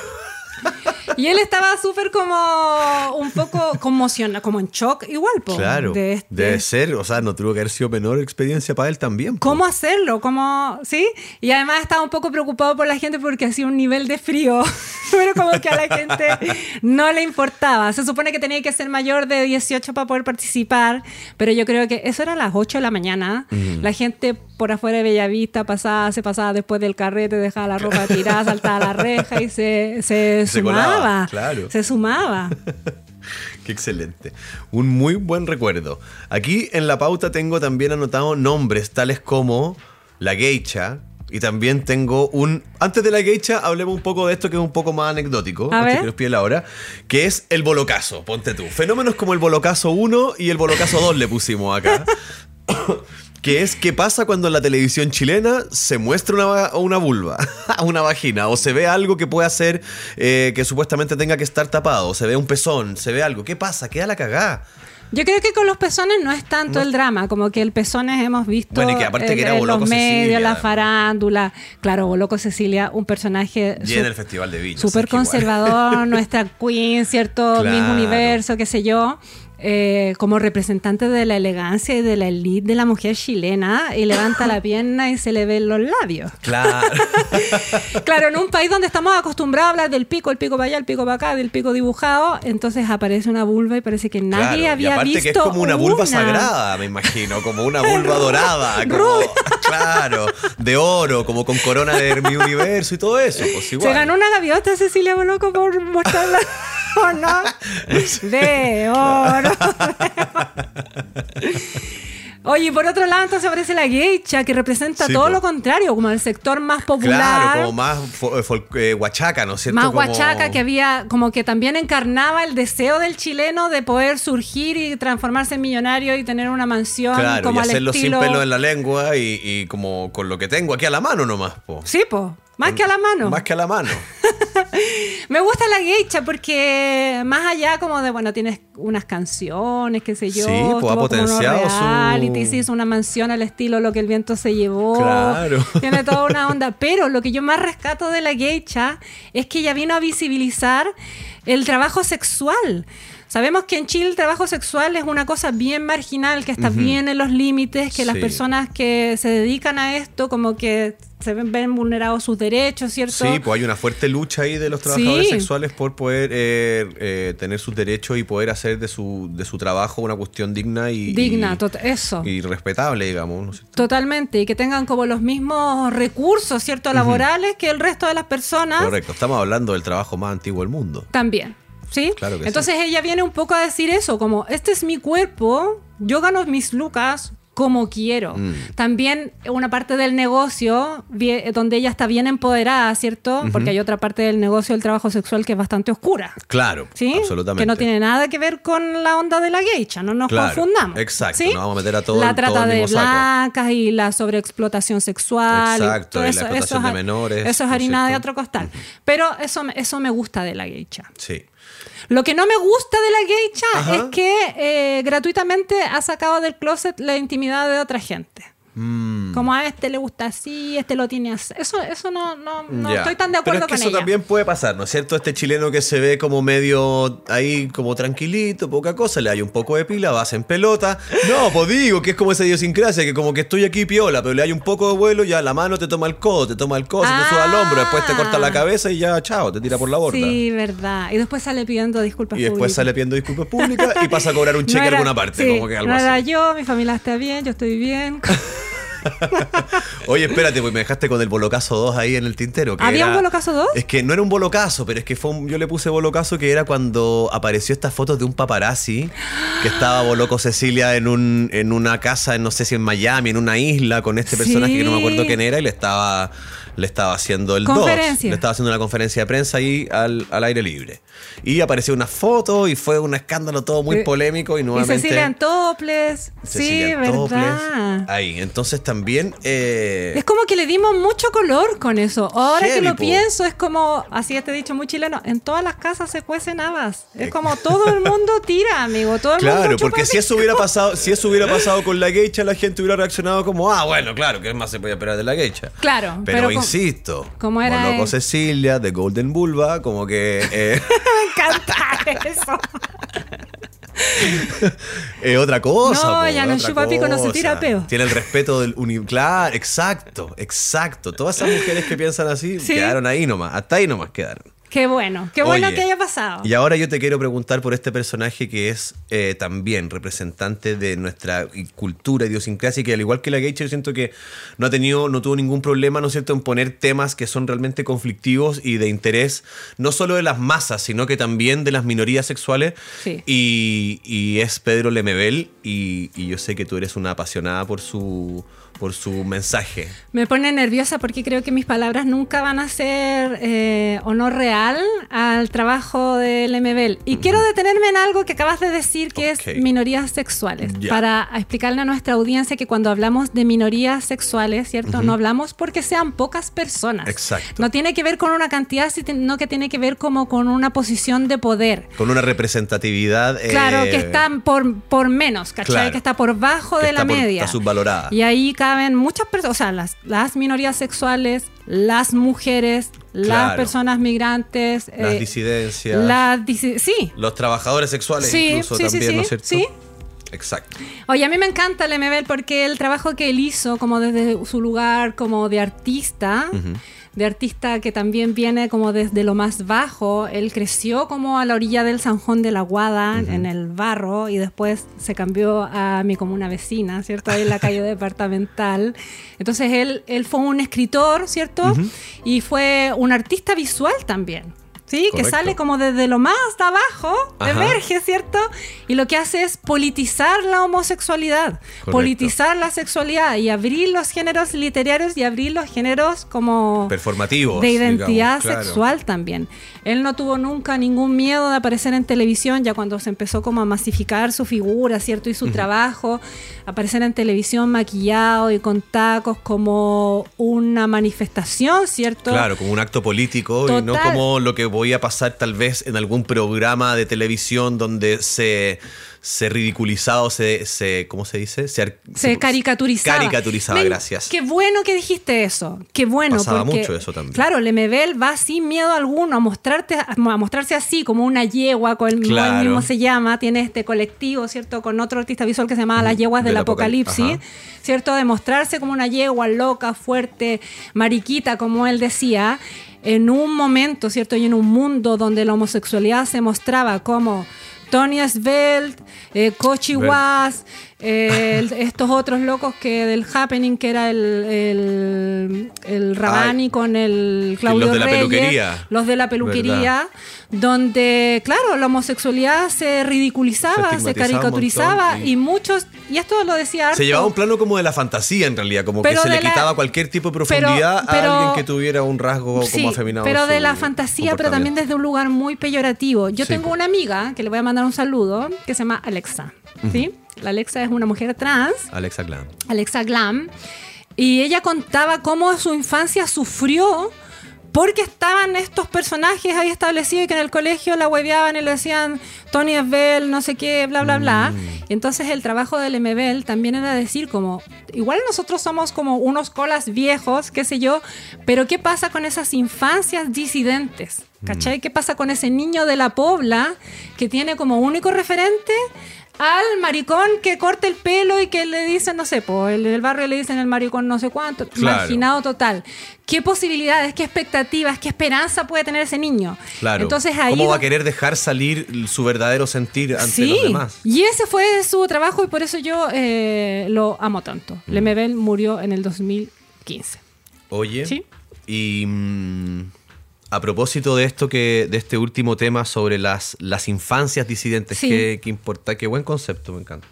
Y él estaba súper como un poco conmocionado, como en shock igual. po, Claro. de este- Debe ser, o sea, no tuvo que haber sido menor experiencia para él también. po. ¿Cómo hacerlo? ¿Cómo? ¿Sí? Y además estaba un poco preocupado por la gente porque hacía un nivel de frío. Pero como que a la gente no le importaba. Se supone que tenía que ser mayor de 18 para poder participar. Pero yo creo que eso era a las 8 de la mañana. La gente por afuera de Bellavista pasaba, se pasaba después del carrete, dejaba la ropa tirada, saltaba la reja y se, se, Se sumaba. colaba, claro. Se sumaba. Qué excelente. Un muy buen recuerdo. Aquí en la pauta tengo también anotado nombres tales como la geisha. Y también tengo un... Antes de la geisha, hablemos un poco de esto que es un poco más anecdótico. A ver. que la hora. Que es el bolocazo, ponte tú. Fenómenos como el bolocazo 1 y el bolocazo 2 le pusimos acá. que es qué pasa cuando en la televisión chilena se muestra una, una vulva, una vagina, o se ve algo que puede hacer eh, que supuestamente tenga que estar tapado, se ve un pezón, se ve algo. ¿Qué pasa? Queda la cagá. Yo creo que con los pezones no es tanto el drama, como que el pezones hemos visto Bueno, y que aparte en, que era en los medios, Cecilia. la farándula. Claro, Boloco Cecilia, un personaje Y en su- el Festival de Viña. súper conservador, nuestra queen, ¿cierto? Claro. Mismo universo, qué sé yo. Eh, como representante de la elegancia y de la elite de la mujer chilena, y levanta la pierna y se le ven los labios. Claro. Claro, en un país donde estamos acostumbrados a hablar del pico, el pico para allá, el pico para acá, del pico dibujado, entonces aparece una vulva y parece que nadie Claro, y había aparte visto que es como una vulva una. sagrada, me imagino, como una vulva dorada, como, claro, de oro, como con corona de mi universo y todo eso, pues igual. Se ganó una gaviota Cecilia Boloco por mostrarla. ¿O no? De oro. Oye, y por otro lado, entonces aparece la geisha, que representa Sí, todo po. lo contrario, como el sector más popular. Claro, como más eh, eh, huachaca, ¿no es cierto? más Como- guachaca que había, como que también encarnaba el deseo del chileno de poder surgir y transformarse en millonario y tener una mansión Claro, como y al hacerlo estilo. sin pelo en la lengua y, y como con lo que tengo aquí a la mano nomás, po. Sí, po. Más que a la mano. Más que a la mano. Me gusta la geisha porque más allá como de, bueno, tienes unas canciones, qué sé yo. Sí, pues, ha potenciado su- reality, sí, hizo una mansión al estilo Lo que el viento se llevó. Claro. Tiene toda una onda. Pero lo que yo más rescato de la geisha es que ella vino a visibilizar el trabajo sexual. Sabemos que en Chile el trabajo sexual es una cosa bien marginal, que está bien en los límites, que las personas que se dedican a esto como que se ven, ven vulnerados sus derechos, ¿cierto? Sí, pues hay una fuerte lucha ahí de los trabajadores Sí. sexuales por poder eh, eh, tener sus derechos y poder hacer de su, de su trabajo una cuestión digna y, Digna, y, eso. y respetable, digamos. Totalmente, y que tengan como los mismos recursos, ¿cierto? Laborales que el resto de las personas Correcto, estamos hablando del trabajo más antiguo del mundo. también. ¿Sí? Claro que Entonces ella viene un poco a decir eso, como, este es mi cuerpo, yo gano mis lucas como quiero. Mm. También una parte del negocio vie- donde ella está bien empoderada, ¿cierto? Porque hay otra parte del negocio del trabajo sexual que es bastante oscura. Claro, ¿Sí? absolutamente. Que no tiene nada que ver con la onda de la geisha, no nos Claro, confundamos. exacto, ¿sí? no vamos a meter a todo La trata todo el de saco. blancas y la sobreexplotación sexual. y Exacto, todo y la eso, explotación eso de es- menores, Eso es ¿no es harina de otro costal. Pero eso, me- eso me gusta de la geisha. Sí. Lo que no me gusta de la geisha Ajá. es que eh, gratuitamente ha sacado del closet la intimidad de otra gente. Mm. Como a este le gusta así, este lo tiene así. Eso, eso no, no, no estoy tan de acuerdo Pero es que con eso ella. también puede pasar, ¿no es cierto? Este chileno que se ve como medio ahí, como tranquilito, poca cosa, le hay un poco de pila, vas en pelota. No, pues digo que es como esa idiosincrasia, que como que estoy aquí piola, pero le hay un poco de vuelo, ya la mano te toma el codo, te toma el codo, se te sube al hombro, después te corta la cabeza y ya, chao, te tira por la borda. Sí, verdad. Y después sale pidiendo disculpas Y después públicas. sale pidiendo disculpas públicas y pasa a cobrar un No cheque era- en alguna parte, sí, como que algo no así. era yo, mi familia está bien, yo estoy bien. Oye, espérate, pues me dejaste con el Bolocazo 2 ahí en el tintero. que ¿Había era- un Bolocazo 2? Es que no era un Bolocazo, pero es que fue un- yo le puse Bolocazo que era cuando apareció estas fotos de un paparazzi que estaba Boloco Cecilia en, un, en una casa, en, no sé si en Miami, en una isla, con este personaje que no me acuerdo quién era y le estaba, le estaba haciendo el 2. Conferencia. Le estaba haciendo una conferencia de prensa ahí al, al aire libre. Y apareció una foto y fue un escándalo todo muy Eh, polémico y Y nuevamente... Cecilia toples. Cecilia sí, Toples, verdad. Ahí, entonces también... eh, Es como que le dimos mucho color con eso. Ahora que lo po. pienso, es como, así este dicho muy chileno, en todas las casas se cuecen habas. Es como todo el mundo tira, amigo. Todo el mundo Claro, chupa porque si eso hubiera pasado, si eso hubiera pasado con la geisha, la gente hubiera reaccionado como, ah, bueno, claro, ¿qué más se puede esperar de la geisha? Claro, Pero, insisto, era Loco él. Cecilia, de Golden Vulva, como que eh, Me encanta eso. es otra cosa. No, po, ya no chupa pico, no se tira peo. Tiene el respeto del uni... Claro, exacto, exacto. Todas esas mujeres que piensan así Sí. quedaron ahí nomás, hasta ahí nomás quedaron. Qué bueno, qué bueno Oye, que haya pasado. Y ahora yo te quiero preguntar por este personaje que es eh, también representante de nuestra cultura, idiosincrasia, y que al igual que la geisha, yo siento que no ha tenido, no tuvo ningún problema, ¿no es cierto?, en poner temas que son realmente conflictivos y de interés, no solo de las masas, sino que también de las minorías sexuales. Sí. Y, y es Pedro Lemebel, y, y yo sé que tú eres una apasionada por su, por su mensaje. Me pone nerviosa porque creo que mis palabras nunca van a ser eh, honor real al trabajo del MBL. Y quiero detenerme en algo que acabas de decir, que Ok. es minorías sexuales. Ya. Para explicarle a nuestra audiencia que cuando hablamos de minorías sexuales, ¿cierto? No hablamos porque sean pocas personas. Exacto. No tiene que ver con una cantidad, sino que tiene que ver como con una posición de poder. Con una representatividad. Claro, eh, que están por, por menos, ¿cachai? claro. Que está por bajo de la por- media. está subvalorada. Y ahí caben muchas personas, o sea, las, las minorías sexuales, las mujeres, las Claro. personas migrantes. Las eh, disidencias. las disi- sí. Los trabajadores sexuales Sí, incluso sí, también, sí, ¿no es cierto? sí. Exacto. Oye, a mí me encanta el MBL porque el trabajo que él hizo, como desde su lugar como de artista, de artista que también viene como desde lo más bajo, él creció como a la orilla del Sanjón de la Guada, en el barro, y después se cambió a mi comuna vecina, ¿cierto? Ahí en la calle departamental. Entonces él, él fue un escritor, ¿cierto? Y fue un artista visual también. Sí, que sale como desde lo más de abajo, Ajá. emerge, ¿cierto? Y lo que hace es politizar la homosexualidad, Correcto. politizar la sexualidad y abrir los géneros literarios y abrir los géneros como Performativos. de identidad digamos, claro. sexual también. Él no tuvo nunca ningún miedo de aparecer en televisión, ya cuando se empezó como a masificar su figura, ¿cierto? Y su trabajo, aparecer en televisión maquillado y con tacos como una manifestación, ¿cierto? Claro, como un acto político y no Total. como lo que voy a pasar tal vez en algún programa de televisión donde se, se ridiculizaba o se, se ¿cómo se dice? Se, se caricaturizaba. Caricaturizaba, Men, gracias. Qué bueno que dijiste eso. Qué bueno. Pasaba porque, mucho eso también. Claro, Lemebel va sin miedo alguno a mostrarte, a mostrarse así, como una yegua, con el, Claro. mismo se llama, tiene este colectivo, ¿cierto? Con otro artista visual que se llama Las Yeguas del, Del Apocalip- Apocalipsis, ajá. ¿cierto? De mostrarse como una yegua loca, fuerte, mariquita, como él decía, en un momento, ¿cierto? Y en un mundo donde la homosexualidad se mostraba como Tony Svelte, eh, Kochi Was, eh, el- estos otros locos que del Happening, que era el, el, el Rabani Ay. con el Claudio los de la Reyes, peluquería. los de la peluquería, donde, claro, la homosexualidad se ridiculizaba, Se caricaturizaba montón y- y... muchos, y esto lo decía Se llevaba un plano como de la fantasía en realidad, como que se le la- quitaba cualquier tipo de profundidad pero- a alguien que tuviera un rasgo Sí, como afeminado. pero de la fantasía, pero también desde un lugar muy peyorativo. Yo Sí, tengo una amiga que le voy a mandar un saludo que se llama Alexa, ¿sí? La Alexa es una mujer trans, Alexa Glam. Alexa Glam, y ella contaba cómo su infancia sufrió porque estaban estos personajes ahí establecidos y que en el colegio la hueveaban y le decían Tony Esbel, no sé qué, bla, bla, bla. Y entonces el trabajo del MBL también era decir como, igual nosotros somos como unos colas viejos, qué sé yo, pero ¿qué pasa con esas infancias disidentes? ¿Cachai? ¿Qué pasa con ese niño de la pobla que tiene como único referente al maricón que corta el pelo y que le dicen, no sé, en el barrio le dicen el maricón no sé cuánto, Claro. marginado total. ¿Qué posibilidades, qué expectativas, qué esperanza puede tener ese niño? Claro. Entonces ahí ¿Cómo va a querer dejar salir su verdadero sentir ante Sí, los demás? y ese fue su trabajo y por eso yo eh, lo amo tanto. Mm. Lemebel murió en el 2015. Oye, Sí. y mm, a propósito de esto que, de este último tema sobre las, las infancias disidentes, Sí. qué, qué importa, qué buen concepto, me encanta.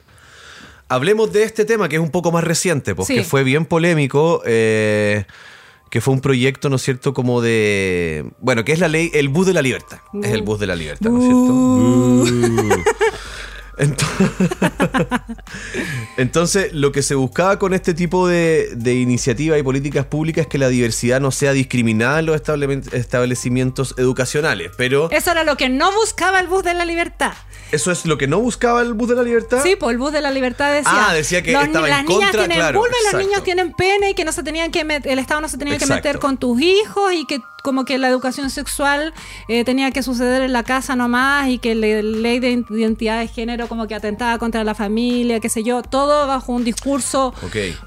Hablemos de este tema que es un poco más reciente, porque Sí. fue bien polémico, eh, que fue un proyecto, ¿no es cierto?, como de... Bueno, que es la ley, el bus de la libertad. Es el bus de la libertad, ¿no es cierto? Ento- Entonces, lo que se buscaba con este tipo de, de iniciativas y políticas públicas es que la diversidad no sea discriminada en los estable- establecimientos educacionales. Pero Eso era lo que no buscaba el bus de la libertad. eso es lo que no buscaba el bus de la libertad. Sí, pues el bus de la libertad decía. Ah, decía que los estaba ni- en las niñas contra, tienen claro, vulva y los niños tienen pene y que no se tenían que met- el Estado no se tenía que meter con tus hijos y que como que la educación sexual eh, tenía que suceder en la casa nomás y que la ley de identidad de género como que atentaba contra la familia, qué sé yo, todo bajo un discurso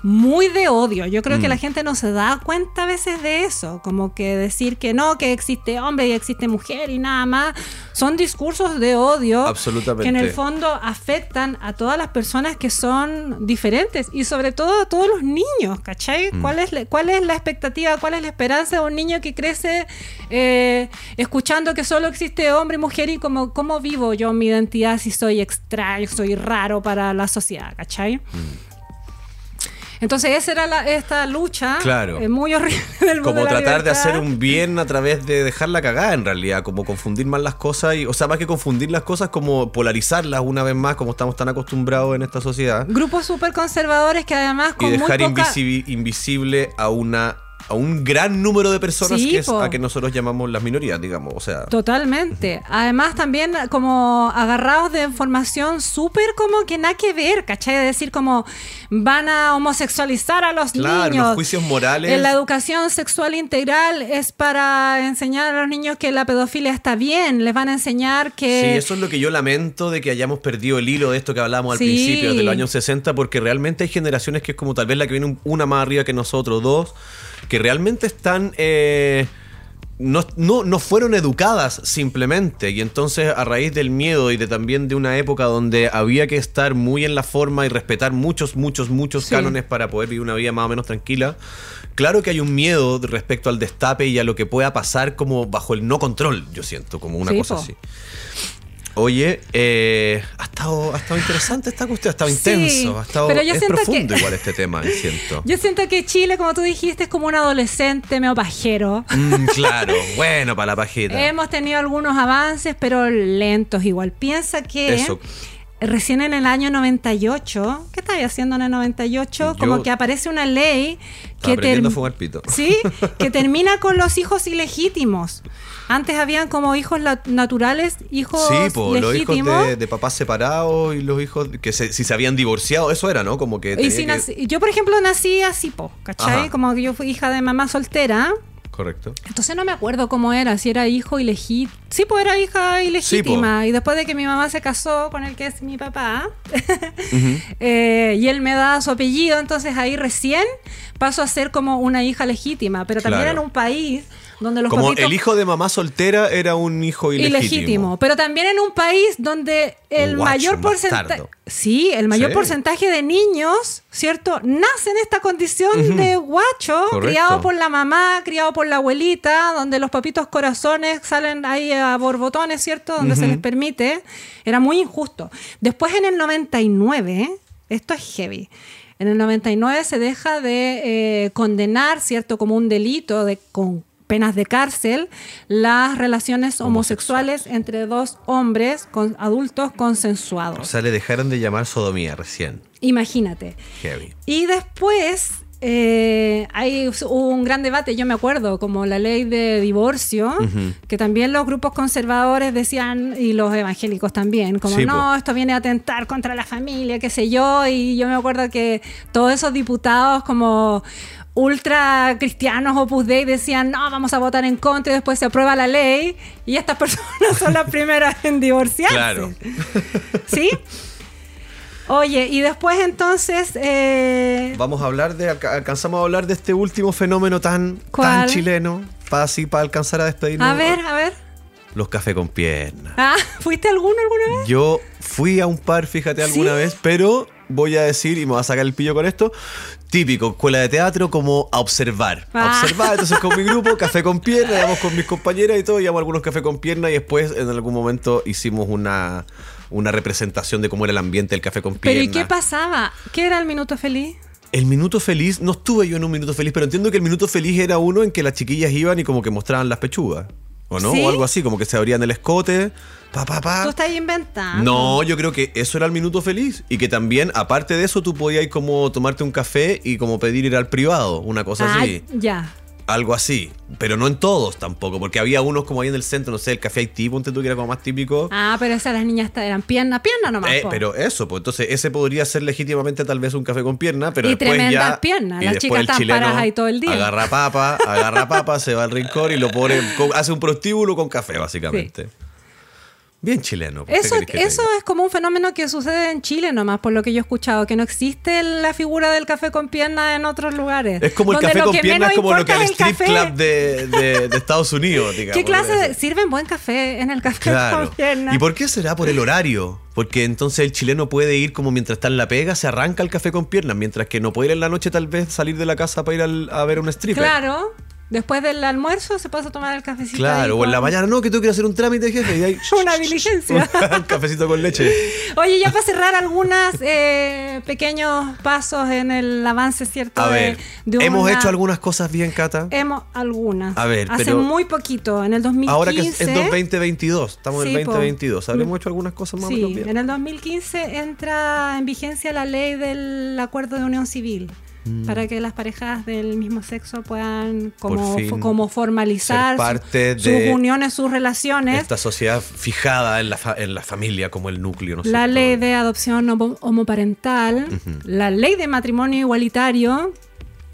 muy de odio. Yo creo que Mm. la gente no se da cuenta a veces de eso, como que decir que no, que existe hombre y existe mujer y nada más, son discursos de odio Absolutamente. que en el fondo afectan a todas las personas que son diferentes y sobre todo a todos los niños, ¿cachai? Mm. ¿Cuál, es la, ¿Cuál es la expectativa, cuál es la esperanza de un niño que crece eh, escuchando que solo existe hombre y mujer y como, cómo vivo yo mi identidad si soy extraño, soy raro para la sociedad, ¿cachai? Mm. Entonces esa era la- esta lucha Claro. eh, muy horrible del mundo Como de la tratar de hacer un bien a través de dejarla cagada en realidad, como confundir más las cosas y, o sea, más que confundir las cosas, como polarizarlas una vez más, como estamos tan acostumbrados en esta sociedad. Grupos súper conservadores que además y muy dejar poca... invisible a una a un gran número de personas Sí, que es po. a que nosotros llamamos las minorías, digamos, o sea, Totalmente. Además, también como agarrados de información súper como que nada que ver, ¿cachai? De decir como van a homosexualizar a los Claro, niños. los juicios morales. En la educación sexual integral es para enseñar a los niños que la pedofilia está bien. Les van a enseñar Sí, que... eso es lo que yo lamento de que hayamos perdido el hilo de esto que hablábamos al Sí. principio, de los años 60, porque realmente hay generaciones que es como tal vez la que viene un- una más arriba que nosotros, dos, que realmente están... eh, no, no, no fueron educadas simplemente y entonces a raíz del miedo y de también de una época donde había que estar muy en la forma y respetar muchos, muchos, muchos Sí. cánones para poder vivir una vida más o menos tranquila, claro que hay un miedo respecto al destape y a lo que pueda pasar como bajo el no control, yo siento, como una Sí, cosa po. así. Oye, eh, ha, estado, ha estado interesante esta cuestión, ha estado Sí, intenso, ha estado, pero yo es profundo que- igual este tema, siento. Yo siento que Chile, como tú dijiste, es como un adolescente medio pajero. Mm, claro, bueno para la pajita. Hemos tenido algunos avances, pero lentos igual. Piensa que Eso. recién en el año 98, ¿qué estáis haciendo en el 98? Yo- Como que aparece una ley que, Estaba a fumar pito. ¿Sí? que termina con los hijos ilegítimos. Antes habían como hijos naturales, hijos Sí, po, los hijos de, de papás separados y los hijos que se- si se habían divorciado, eso era, ¿no? Como que... y tenía si que- nací- yo, por ejemplo, nací así, po, ¿cachai? Ajá. Como que yo fui hija de mamá soltera. Correcto. Entonces no me acuerdo cómo era, si era hijo ilegítimo. Sí, pues era hija ilegítima. y después de que mi mamá se casó con el que es mi papá, eh, y él me da su apellido, entonces ahí recién paso a ser como una hija legítima. Pero también Claro. en un país donde los Como papitos el hijo de mamá soltera era un hijo ilegítimo. ilegítimo, pero también en un país donde el guacho, mayor porcentaje, sí, el mayor Sí. porcentaje de niños, ¿cierto? Nace en esta condición de guacho, Correcto. criado por la mamá, criado por la abuelita, donde los papitos corazones salen ahí a borbotones, ¿cierto? Donde se les permite. Era muy injusto. Después en el 99, esto es heavy. En el 99 se deja de eh, condenar, ¿cierto? Como un delito de, con penas de cárcel las relaciones homosexuales entre dos hombres con, adultos consensuados. O sea, le dejaron de llamar sodomía recién. Imagínate. Heavy. Y después eh, hay hubo un gran debate, yo me acuerdo, como la ley de divorcio, que también los grupos conservadores decían, y los evangélicos también, como Sí, no, po. esto viene a atentar contra la familia, qué sé yo, y yo me acuerdo que todos esos diputados como ultra cristianos Opus Dei decían, no, vamos a votar en contra y después se aprueba la ley y estas personas son las primeras en divorciarse. Claro. ¿Sí? Oye, y después entonces... eh, Vamos a hablar de. alca- Alcanzamos a hablar de este último fenómeno tan, tan chileno. Para así, para alcanzar a despedirnos. a ver, a ver. Los cafés con piernas. Ah, ¿fuiste alguno alguna vez? Yo fui a un par, fíjate, alguna ¿Sí? vez, pero voy a decir, y me voy a sacar el pillo con esto, típico, escuela de teatro como a observar. A Ah. observar, entonces con mi grupo, café con pierna, íbamos con mis compañeras y todo, íbamos algunos café con pierna y después en algún momento hicimos una, una representación de cómo era el ambiente del café con pierna. Pero ¿y qué pasaba? ¿Qué era el minuto feliz? El minuto feliz, no estuve yo en un minuto feliz, pero entiendo que el minuto feliz era uno en que las chiquillas iban y como que mostraban las pechugas. ¿O no? ¿Sí? O algo así, como que se abrían el escote, pa, pa, pa. Tú estás inventando. No, yo creo que eso era el minuto feliz. Y que también, aparte de eso, tú podías como tomarte un café y como pedir ir al privado, una cosa Ah, así. ya. Algo así. Pero no en todos tampoco, porque había unos como ahí en el centro, no sé, el café Haití, ponte tú que era como más típico. Ah, pero esas las niñas eran pierna, pierna nomás. Eh, pero eso, pues entonces ese podría ser legítimamente tal vez un café con pierna, pero Y después tremendas ya, piernas, y las chicas están paradas ahí todo el día. Agarra papa, agarra papa, se va al rincón y lo pone, hace un prostíbulo con café, básicamente. Bien chileno. pues, ¿qué Eso, eso es como un fenómeno que sucede en Chile nomás, por lo que yo he escuchado, que no existe la figura del café con pierna en otros lugares. Es como el café con que pierna, menos es como lo que el strip café. club de, de- de Estados Unidos, digamos. ¿Qué clase de... Sirven buen café en el café Claro. con pierna? ¿Y por qué será? Por el horario. Porque entonces el chileno puede ir como mientras está en la pega, se arranca el café con piernas, mientras que no puede ir en la noche tal vez salir de la casa para ir al- a ver un stripper. Claro. Después del almuerzo se pasa a tomar el cafecito. Claro, o en la mañana, no, que tengo que ir a hacer un trámite, jefe. Y ahí, Una diligencia. un cafecito con leche. Oye, ya para cerrar algunos pequeños pasos en el avance, ¿cierto? A de- ver, de hemos una- hecho algunas cosas bien, Cata. Hemos algunas. A ver, Hace pero- muy poquito, en el 2015. Ahora que es es 2022, estamos en el po. 2022. ¿Habremos hecho algunas cosas más o menos Sí, bien? en el 2015 entra en vigencia la ley del acuerdo de unión civil. Para que las parejas del mismo sexo puedan como, Mm. Fin como formalizar parte su- de sus uniones, sus relaciones. Esta sociedad fijada en la, fa- en la familia como el núcleo, ¿no la cierto? ley de adopción homo- homoparental, la ley de matrimonio igualitario,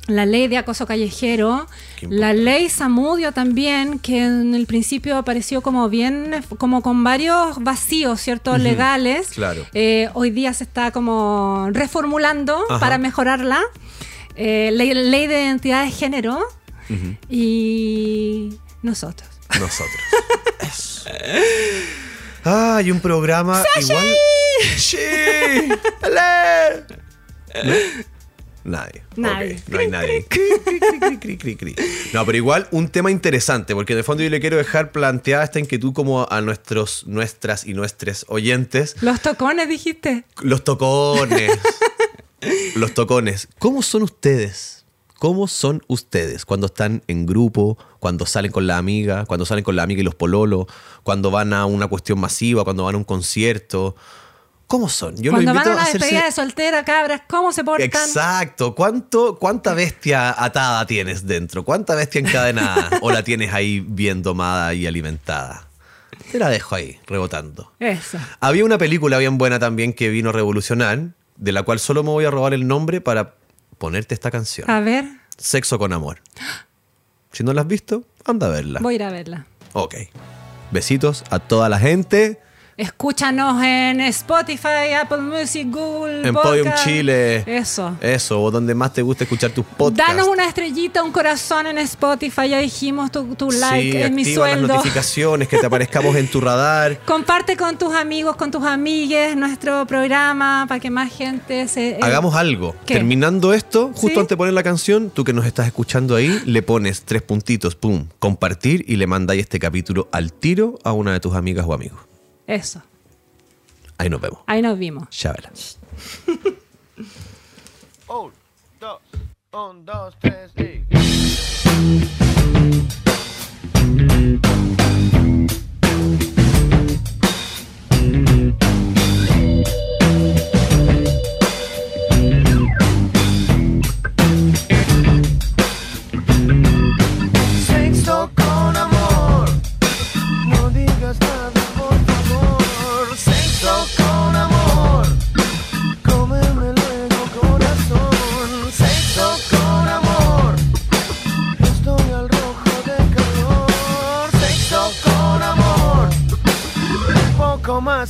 la ley de acoso callejero, la ley Samudio también, que en el principio apareció como bien, como con varios vacíos, ¿cierto? Legales. Claro. Eh, hoy día se está como reformulando Ajá. para mejorarla. Eh, ley, ley de identidad de género y nosotros. Nosotros. Eso. Ah, y un programa igual. ¡Sí! Nadie. Nadie. No hay nadie. No, pero igual un tema interesante, porque de fondo yo le quiero dejar planteada esta inquietud como a nuestros, nuestras y nuestros oyentes. Los tocones, dijiste. Los tocones. Los tocones. ¿Cómo son ustedes? ¿Cómo son ustedes cuando están en grupo, cuando salen con la amiga, cuando salen con la amiga y los pololos, cuando van a una cuestión masiva, cuando van a un concierto? ¿Cómo son? Yo Cuando van a una hacerse- despedida de soltera, cabras, ¿cómo se portan? Exacto. ¿Cuánto, ¿Cuánta bestia atada tienes dentro? ¿Cuánta bestia encadenada? ¿O la tienes ahí bien domada y alimentada? Te la dejo ahí, rebotando. Eso. Había una película bien buena también que vino a revolucionar, de la cual solo me voy a robar el nombre para ponerte esta canción. A ver, Sexo con amor. Si no la has visto, anda a verla. voy a ir a verla. Ok. Besitos a toda la gente Escúchanos en Spotify, Apple Music, Google En Podcast. Podium Chile. Eso. Eso, o donde más te gusta escuchar tus podcasts. Danos una estrellita, un corazón en Spotify. Ya dijimos tu, tu like, sí, mi activa las sueldo. notificaciones, que te aparezcamos en tu radar. Comparte con tus amigos, con tus amigues nuestro programa para que más gente se. eh, Hagamos algo. ¿Qué? Terminando esto, justo ¿Sí? antes de poner la canción, tú que nos estás escuchando ahí, le pones tres puntitos, pum, compartir y le mandáis este capítulo al tiro a una de tus amigas o amigos. Eso. Ahí nos vemos. Ahí nos vimos. Chábela. Un, dos, un, dos, tres y.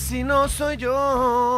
si no soy yo.